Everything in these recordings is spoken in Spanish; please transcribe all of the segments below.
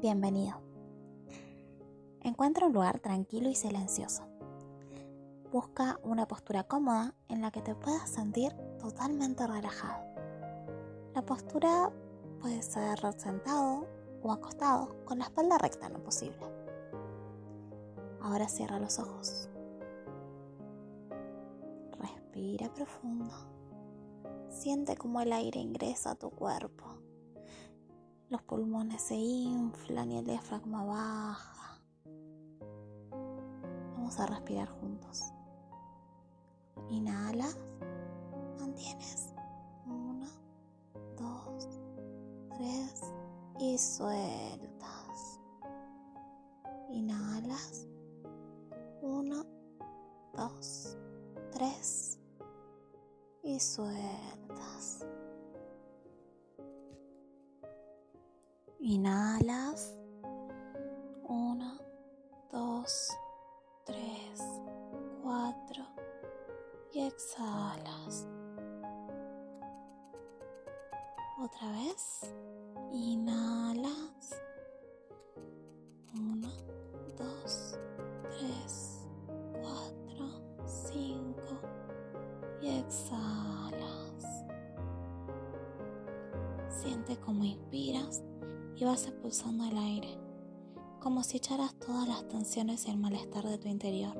Bienvenido. Encuentra un lugar tranquilo y silencioso. Busca una postura cómoda en la que te puedas sentir totalmente relajado. La postura puede ser sentado o acostado con la espalda recta en lo posible. Ahora cierra los ojos. Respira profundo. Siente cómo el aire ingresa a tu cuerpo. Los pulmones se inflan y el diafragma baja. Vamos a respirar juntos. Inhalas, mantienes. Uno, dos, tres y sueltas. Inhalas. Uno, dos, tres y sueltas. Inhalas. Uno, dos, tres, cuatro y exhalas. Otra vez. Inhalas. Uno, dos, tres, cuatro, cinco y exhalas. Siente como inspiras y vas expulsando el aire, como si echaras todas las tensiones y el malestar de tu interior.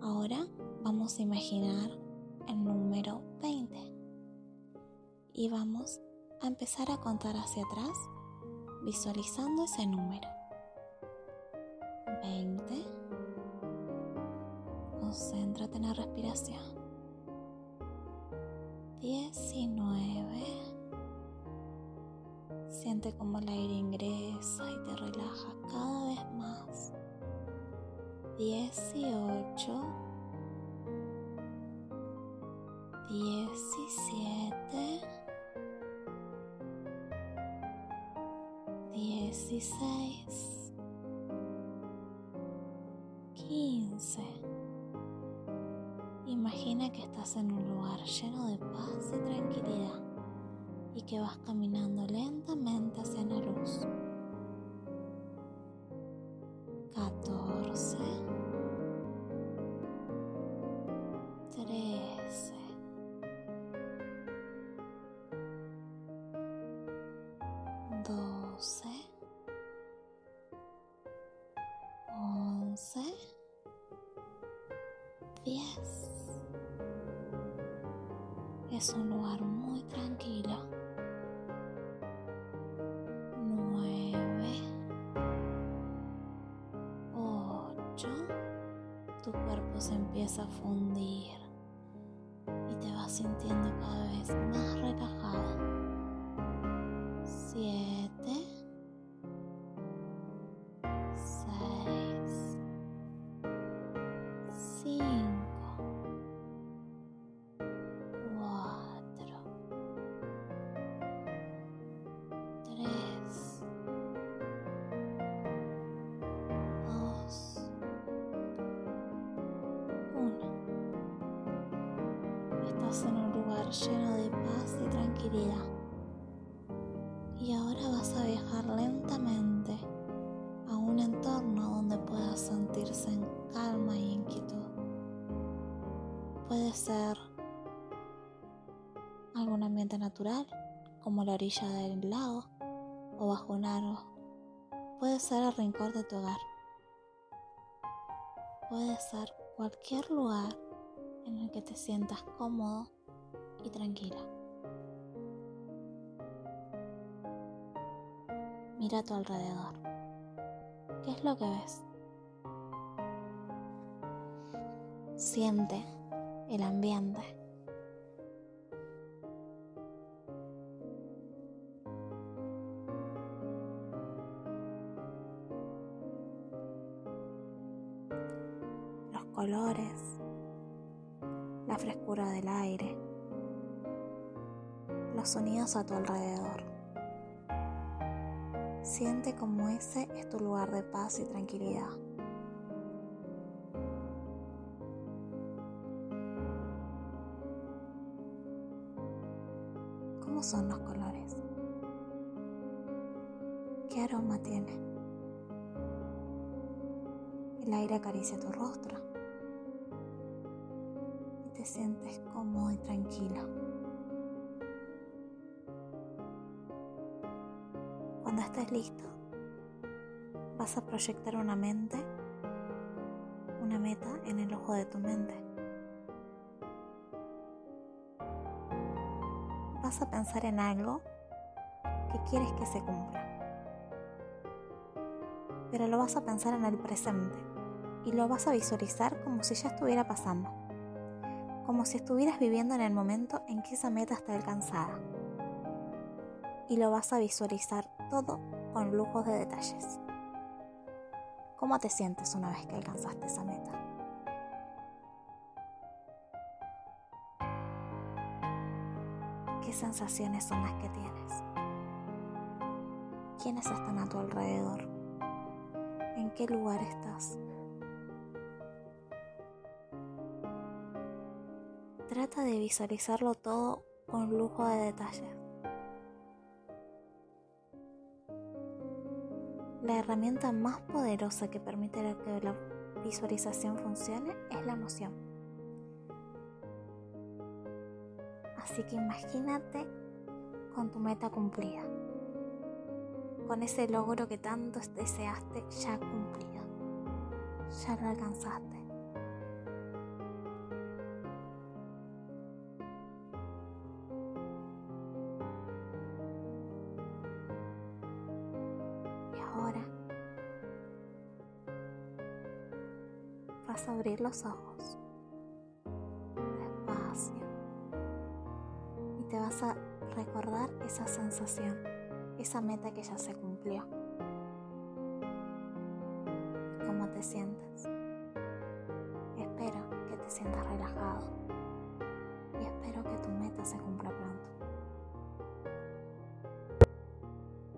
Ahora vamos a imaginar el número 20 y vamos a empezar a contar hacia atrás visualizando ese número. 20. Concéntrate en la respiración. 19. Siente como el aire ingresa y te relaja cada vez más. 18. 17. 16, 15. Imagina que estás en un lugar lleno de paz y tranquilidad y que vas caminando lentamente 12, 11, 10. Es un lugar muy tranquilo. 9, 8. Tu cuerpo se empieza a fundir y te vas sintiendo cada vez más relajado. 7, Estás en un lugar lleno de paz y tranquilidad. Y ahora vas a viajar lentamente a un entorno donde puedas sentirse en calma y en quietud. Puede ser algún ambiente natural, como la orilla del lago o bajo un árbol. Puede ser el rincón de tu hogar. Puede ser cualquier lugar en el que te sientas cómodo y tranquila. Mira a tu alrededor. ¿Qué es lo que ves? Siente el ambiente. Los colores, frescura del aire, los sonidos a tu alrededor. Siente como ese es tu lugar de paz y tranquilidad. ¿Cómo son los colores? ¿Qué aroma tiene? El aire acaricia tu rostro te sientes cómodo y tranquilo. Cuando estés listo, vas a proyectar una mente, una meta en el ojo de tu mente. Vas a pensar en algo que quieres que se cumpla. Pero lo vas a pensar en el presente y lo vas a visualizar como si ya estuviera pasando. Como si estuvieras viviendo en el momento en que esa meta está alcanzada. Y lo vas a visualizar todo con lujos de detalles. ¿Cómo te sientes una vez que alcanzaste esa meta? ¿Qué sensaciones son las que tienes? ¿Quiénes están a tu alrededor? ¿En qué lugar estás? Trata de visualizarlo todo con lujo de detalle. La herramienta más poderosa que permite que la visualización funcione es la emoción. Así que imagínate con tu meta cumplida con ese logro que tanto deseaste ya cumplido. Ya lo alcanzaste. vas a abrir los ojos despacio y te vas a recordar esa sensación, esa meta que ya se cumplió. ¿Cómo te sientes? Espero que te sientas relajado y espero que tu meta se cumpla.